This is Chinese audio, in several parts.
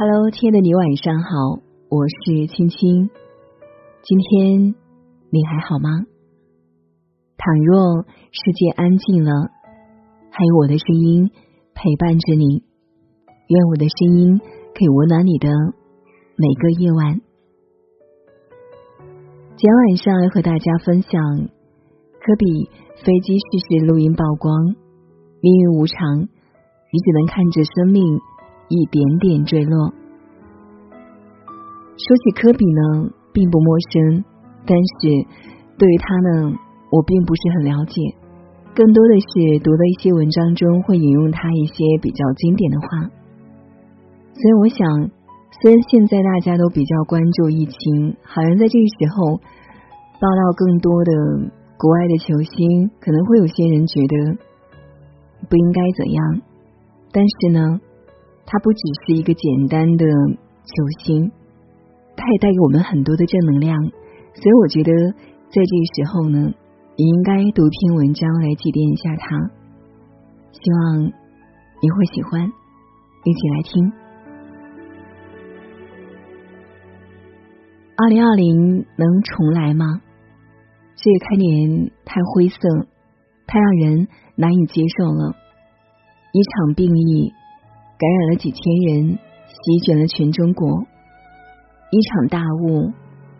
Hello，亲爱的你，晚上好，我是青青。今天你还好吗？倘若世界安静了，还有我的声音陪伴着你，愿我的声音可以温暖你的每个夜晚。今天晚上要和大家分享科比飞机失事录音曝光，命运无常，你只能看着生命。一点点坠落。说起科比呢，并不陌生，但是对于他呢，我并不是很了解，更多的是读了一些文章中会引用他一些比较经典的话。所以我想，虽然现在大家都比较关注疫情，好像在这个时候报道更多的国外的球星，可能会有些人觉得不应该怎样，但是呢。他不只是一个简单的球星，他也带给我们很多的正能量。所以我觉得，在这个时候呢，也应该读篇文章来祭奠一下他。希望你会喜欢，一起来听。二零二零能重来吗？这个开年太灰色，太让人难以接受了。一场病疫。感染了几千人，席卷了全中国。一场大雾，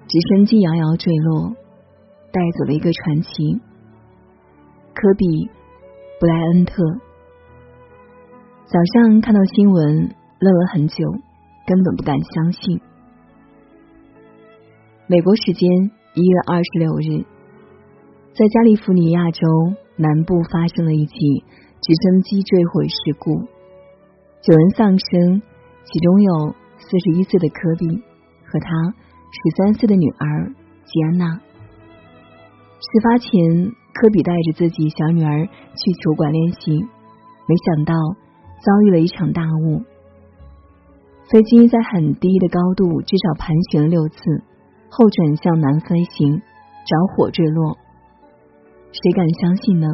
直升机摇摇坠落，带走了一个传奇——科比·布莱恩特。早上看到新闻，愣了很久，根本不敢相信。美国时间一月二十六日，在加利福尼亚州南部发生了一起直升机坠毁事故。九人丧生，其中有四十一岁的科比和他十三岁的女儿吉安娜。事发前，科比带着自己小女儿去球馆练习，没想到遭遇了一场大雾。飞机在很低的高度，至少盘旋了六次，后转向南飞行，着火坠落。谁敢相信呢？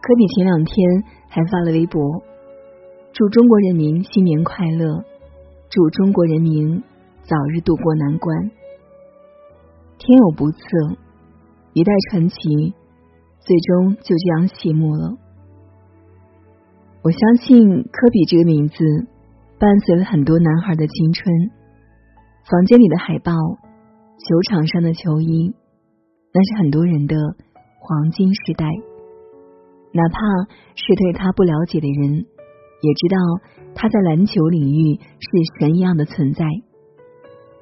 科比前两天还发了微博。祝中国人民新年快乐！祝中国人民早日渡过难关。天有不测，一代传奇最终就这样谢幕了。我相信科比这个名字伴随了很多男孩的青春。房间里的海报，球场上的球衣，那是很多人的黄金时代。哪怕是对他不了解的人。也知道他在篮球领域是神一样的存在，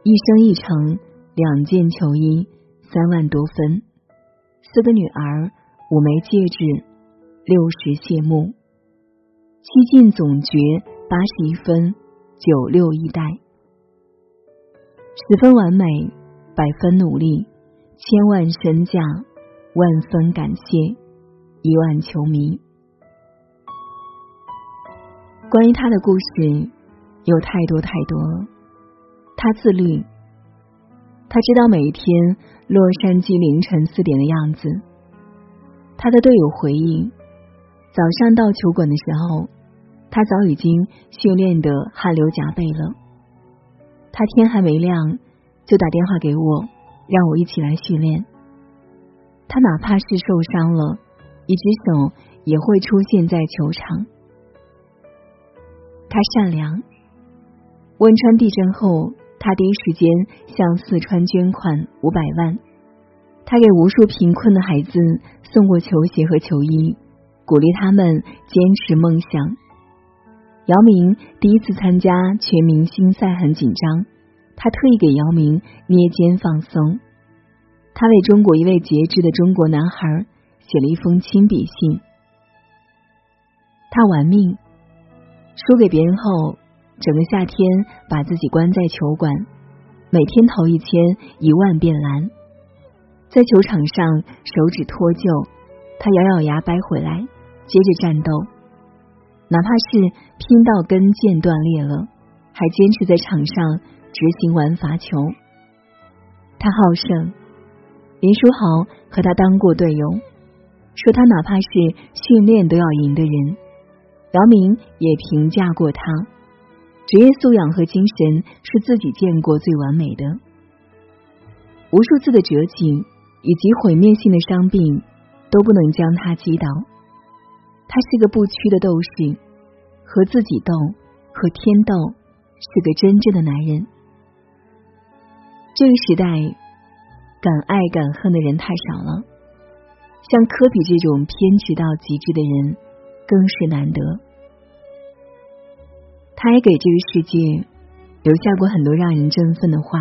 一生一城两件球衣三万多分，四个女儿五枚戒指六十谢幕，七进总决八十一分九六一代，十分完美百分努力千万身价万分感谢一万球迷。关于他的故事有太多太多了。他自律，他知道每一天洛杉矶凌晨四点的样子。他的队友回忆，早上到球馆的时候，他早已经训练的汗流浃背了。他天还没亮就打电话给我，让我一起来训练。他哪怕是受伤了，一只手也会出现在球场。他善良。汶川地震后，他第一时间向四川捐款五百万。他给无数贫困的孩子送过球鞋和球衣，鼓励他们坚持梦想。姚明第一次参加全明星赛很紧张，他特意给姚明捏肩放松。他为中国一位截肢的中国男孩写了一封亲笔信。他玩命。输给别人后，整个夏天把自己关在球馆，每天投一千一万遍篮，在球场上手指脱臼，他咬咬牙掰回来，接着战斗，哪怕是拼到跟腱断裂了，还坚持在场上执行玩罚球。他好胜，林书豪和他当过队友，说他哪怕是训练都要赢的人。姚明也评价过他，职业素养和精神是自己见过最完美的。无数次的折戟以及毁灭性的伤病都不能将他击倒。他是个不屈的斗士，和自己斗，和天斗，是个真正的男人。这个时代，敢爱敢恨的人太少了，像科比这种偏执到极致的人更是难得。他也给这个世界留下过很多让人振奋的话。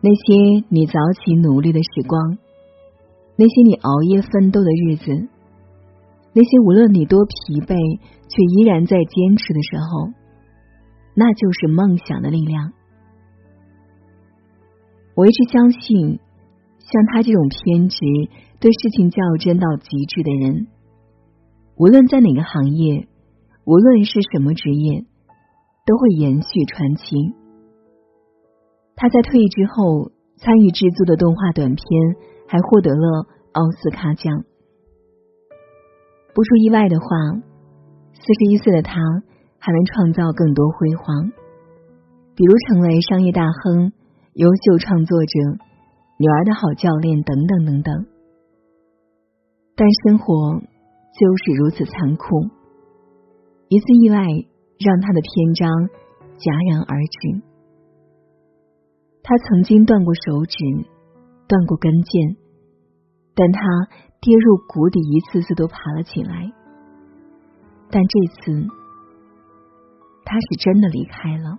那些你早起努力的时光，那些你熬夜奋斗的日子。那些无论你多疲惫，却依然在坚持的时候，那就是梦想的力量。我一直相信，像他这种偏执、对事情较真到极致的人，无论在哪个行业，无论是什么职业，都会延续传奇。他在退役之后参与制作的动画短片，还获得了奥斯卡奖。不出意外的话，四十一岁的他还能创造更多辉煌，比如成为商业大亨、优秀创作者、女儿的好教练等等等等。但生活就是如此残酷，一次意外让他的篇章戛然而止。他曾经断过手指，断过跟腱，但他。跌入谷底，一次次都爬了起来，但这次他是真的离开了。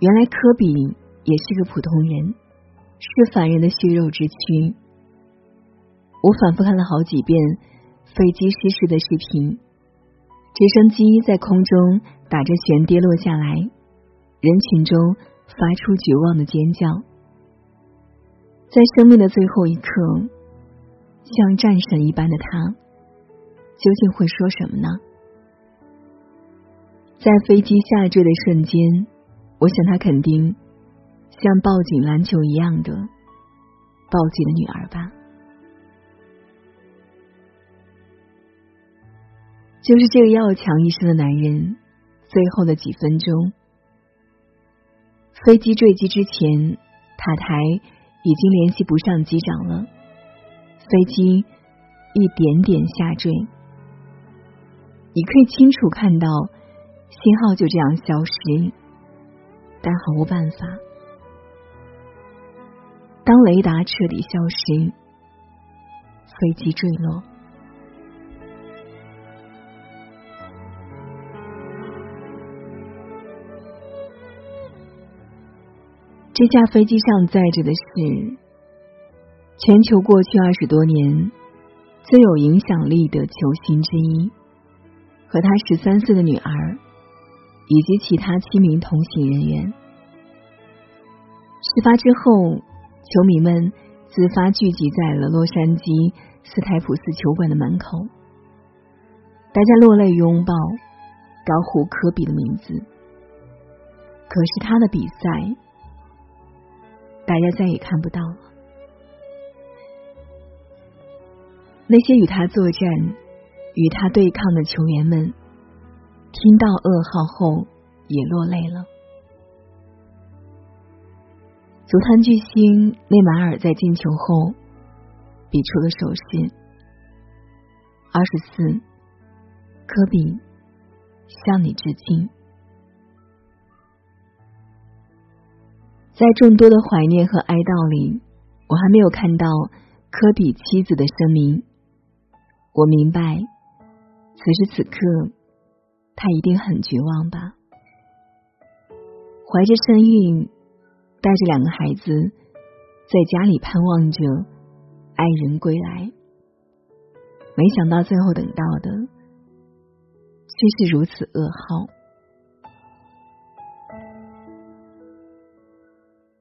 原来科比也是个普通人，是凡人的血肉之躯。我反复看了好几遍飞机失事的视频，直升机在空中打着旋跌落下来，人群中发出绝望的尖叫。在生命的最后一刻，像战神一般的他，究竟会说什么呢？在飞机下坠的瞬间，我想他肯定像抱紧篮球一样的抱紧了女儿吧。就是这个要强一生的男人，最后的几分钟，飞机坠机之前，塔台。已经联系不上机长了，飞机一点点下坠，你可以清楚看到信号就这样消失，但毫无办法。当雷达彻底消失，飞机坠落。这架飞机上载着的是全球过去二十多年最有影响力的球星之一，和他十三岁的女儿以及其他七名同行人员。事发之后，球迷们自发聚集在了洛杉矶斯台普斯球馆的门口，大家落泪拥抱，高呼科比的名字。可是他的比赛。大家再也看不到了。那些与他作战、与他对抗的球员们，听到噩耗后也落泪了。足坛巨星内马尔在进球后，比出了手势：“二十四，科比，向你致敬。”在众多的怀念和哀悼里，我还没有看到科比妻子的声明。我明白，此时此刻他一定很绝望吧。怀着身孕，带着两个孩子，在家里盼望着爱人归来，没想到最后等到的却是如此噩耗。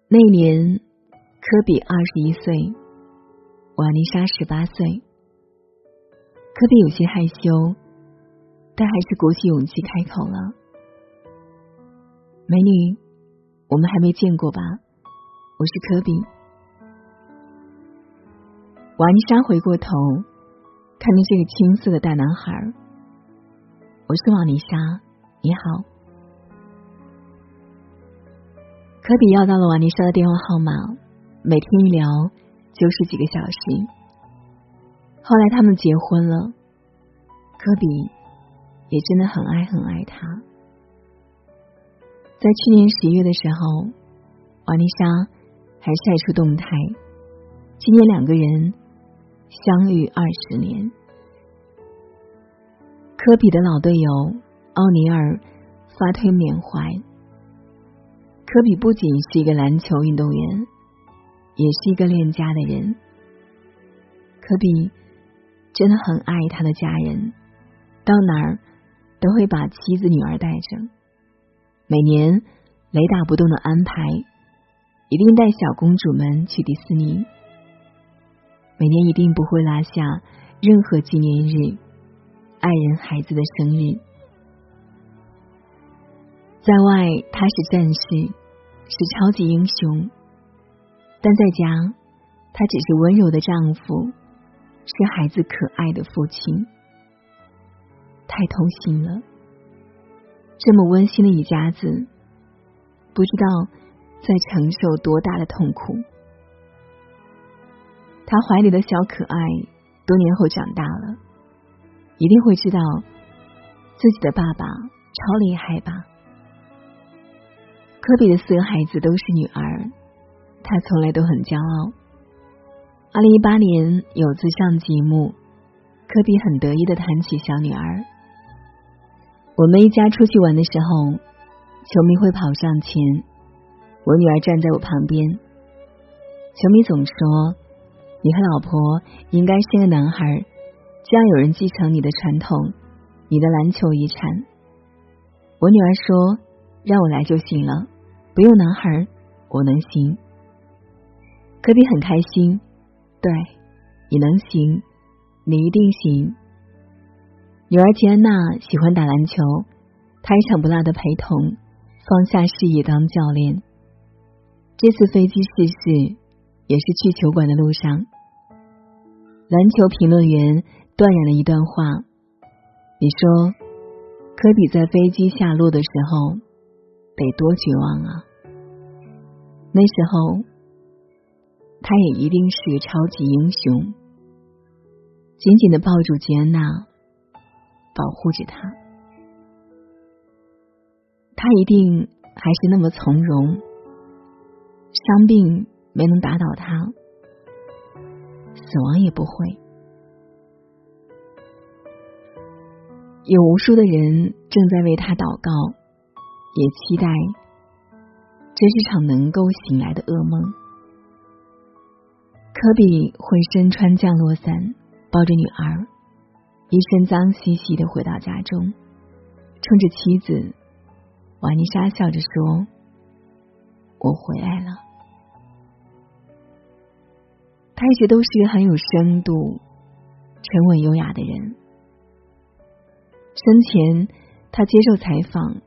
那年，科比二十一岁，瓦妮莎十八岁。科比有些害羞，但还是鼓起勇气开口了：“美女，我们还没见过吧？我是科比。”瓦妮莎回过头，看着这个青涩的大男孩，我是瓦妮莎，你好。科比要到了瓦妮莎的电话号码，每天一聊就是几个小时。后来他们结婚了，科比也真的很爱很爱他。在去年十一月的时候，瓦妮莎还晒出动态，今年两个人。相遇二十年，科比的老队友奥尼尔发推缅怀。科比不仅是一个篮球运动员，也是一个恋家的人。科比真的很爱他的家人，到哪儿都会把妻子女儿带着。每年雷打不动的安排，一定带小公主们去迪士尼。每年一定不会落下任何纪念日、爱人、孩子的生日。在外他是战士，是超级英雄；但在家，他只是温柔的丈夫，是孩子可爱的父亲。太痛心了，这么温馨的一家子，不知道在承受多大的痛苦。他怀里的小可爱，多年后长大了，一定会知道自己的爸爸超厉害吧？科比的四个孩子都是女儿，他从来都很骄傲。二零一八年有次上节目，科比很得意的谈起小女儿。我们一家出去玩的时候，球迷会跑上前，我女儿站在我旁边，球迷总说。你和老婆应该生个男孩，这样有人继承你的传统，你的篮球遗产。我女儿说：“让我来就行了，不用男孩，我能行。”科比很开心，对，你能行，你一定行。女儿吉安娜喜欢打篮球，她一场不落的陪同，放下事业当教练。这次飞机失事。也是去球馆的路上，篮球评论员断然了一段话：“你说，科比在飞机下落的时候得多绝望啊！那时候，他也一定是个超级英雄，紧紧的抱住吉安娜，保护着她。他一定还是那么从容，伤病。”没能打倒他，死亡也不会。有无数的人正在为他祷告，也期待这是场能够醒来的噩梦。科比会身穿降落伞，抱着女儿，一身脏兮兮的回到家中，冲着妻子瓦妮莎笑着说：“我回来了。”他一直都是一个很有深度、沉稳优雅的人。生前，他接受采访，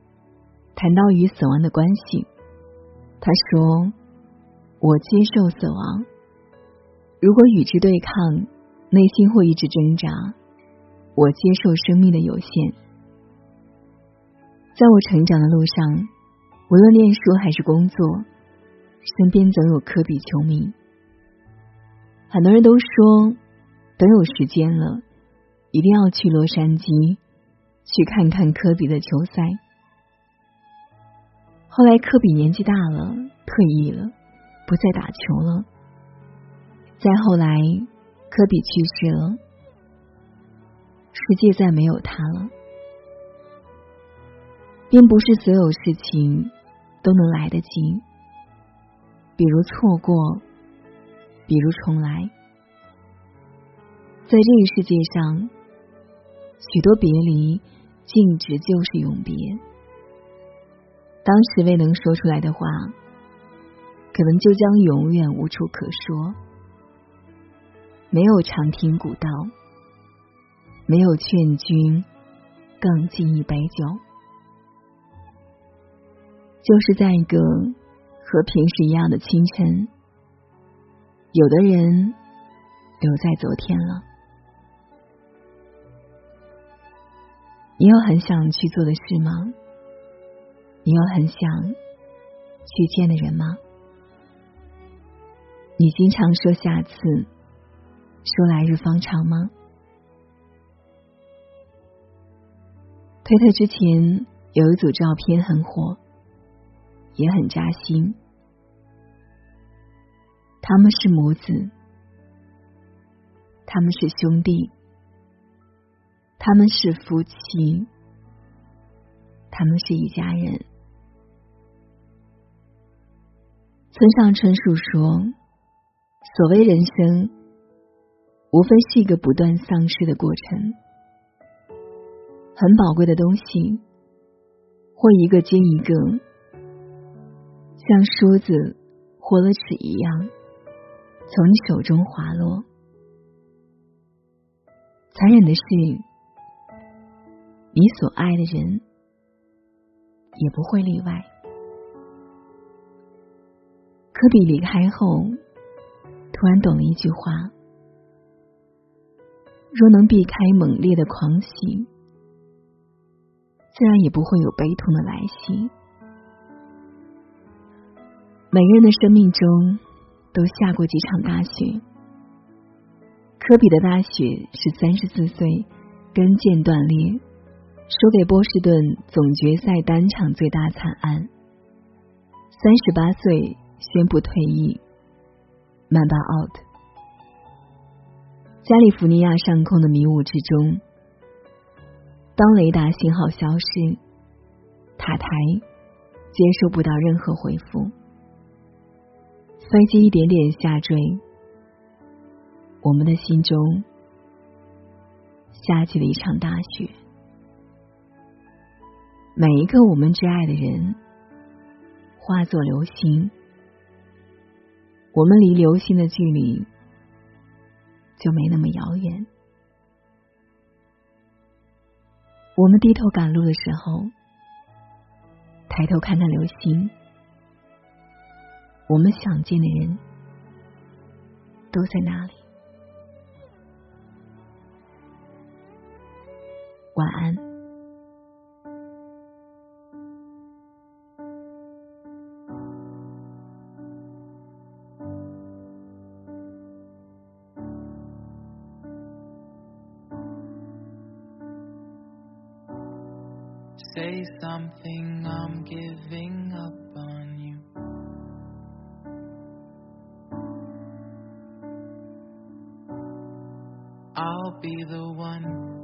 谈到与死亡的关系，他说：“我接受死亡，如果与之对抗，内心会一直挣扎。我接受生命的有限。在我成长的路上，无论念书还是工作，身边总有科比球迷。”很多人都说，等有时间了，一定要去洛杉矶去看看科比的球赛。后来科比年纪大了，退役了，不再打球了。再后来，科比去世了，世界再没有他了。并不是所有事情都能来得及，比如错过。比如重来，在这个世界上，许多别离，径直就是永别。当时未能说出来的话，可能就将永远无处可说。没有长亭古道，没有劝君更尽一杯酒，就是在一个和平时一样的清晨。有的人留在昨天了，你有很想去做的事吗？你有很想去见的人吗？你经常说下次，说来日方长吗？推特之前有一组照片很火，也很扎心。他们是母子，他们是兄弟，他们是夫妻，他们是一家人。村上春树说：“所谓人生，无非是一个不断丧失的过程。很宝贵的东西，会一个接一个，像梳子或了纸一样。”从你手中滑落，残忍的是，你所爱的人也不会例外。科比离开后，突然懂了一句话：若能避开猛烈的狂喜，自然也不会有悲痛的来袭。每个人的生命中。都下过几场大雪。科比的大雪是三十四岁跟腱断裂，输给波士顿总决赛单场最大惨案。三十八岁宣布退役，曼巴 out。加利福尼亚上空的迷雾之中，当雷达信号消失，塔台接收不到任何回复。飞机一点点下坠，我们的心中下起了一场大雪。每一个我们挚爱的人化作流星，我们离流星的距离就没那么遥远。我们低头赶路的时候，抬头看看流星。我们想见的人都在那里。晚安。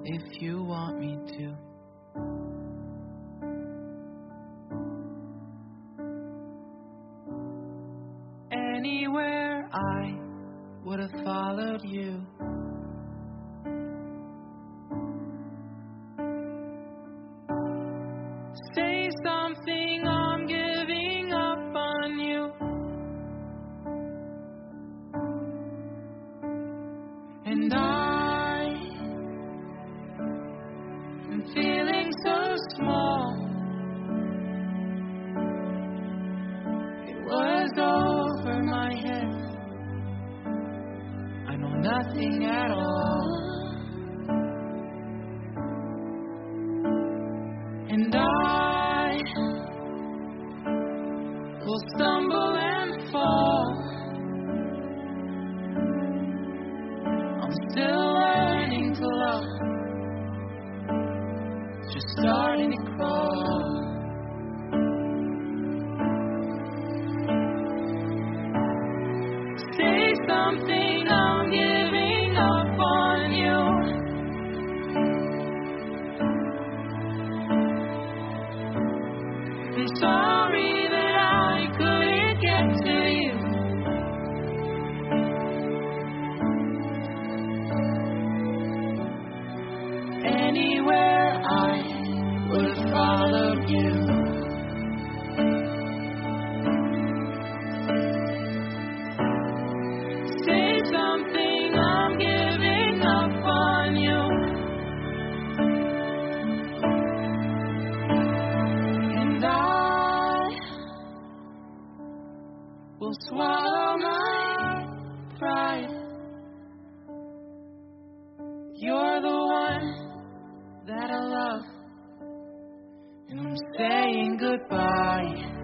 If you want me to. Anywhere I would have followed you. Nothing at all. glory. saying goodbye.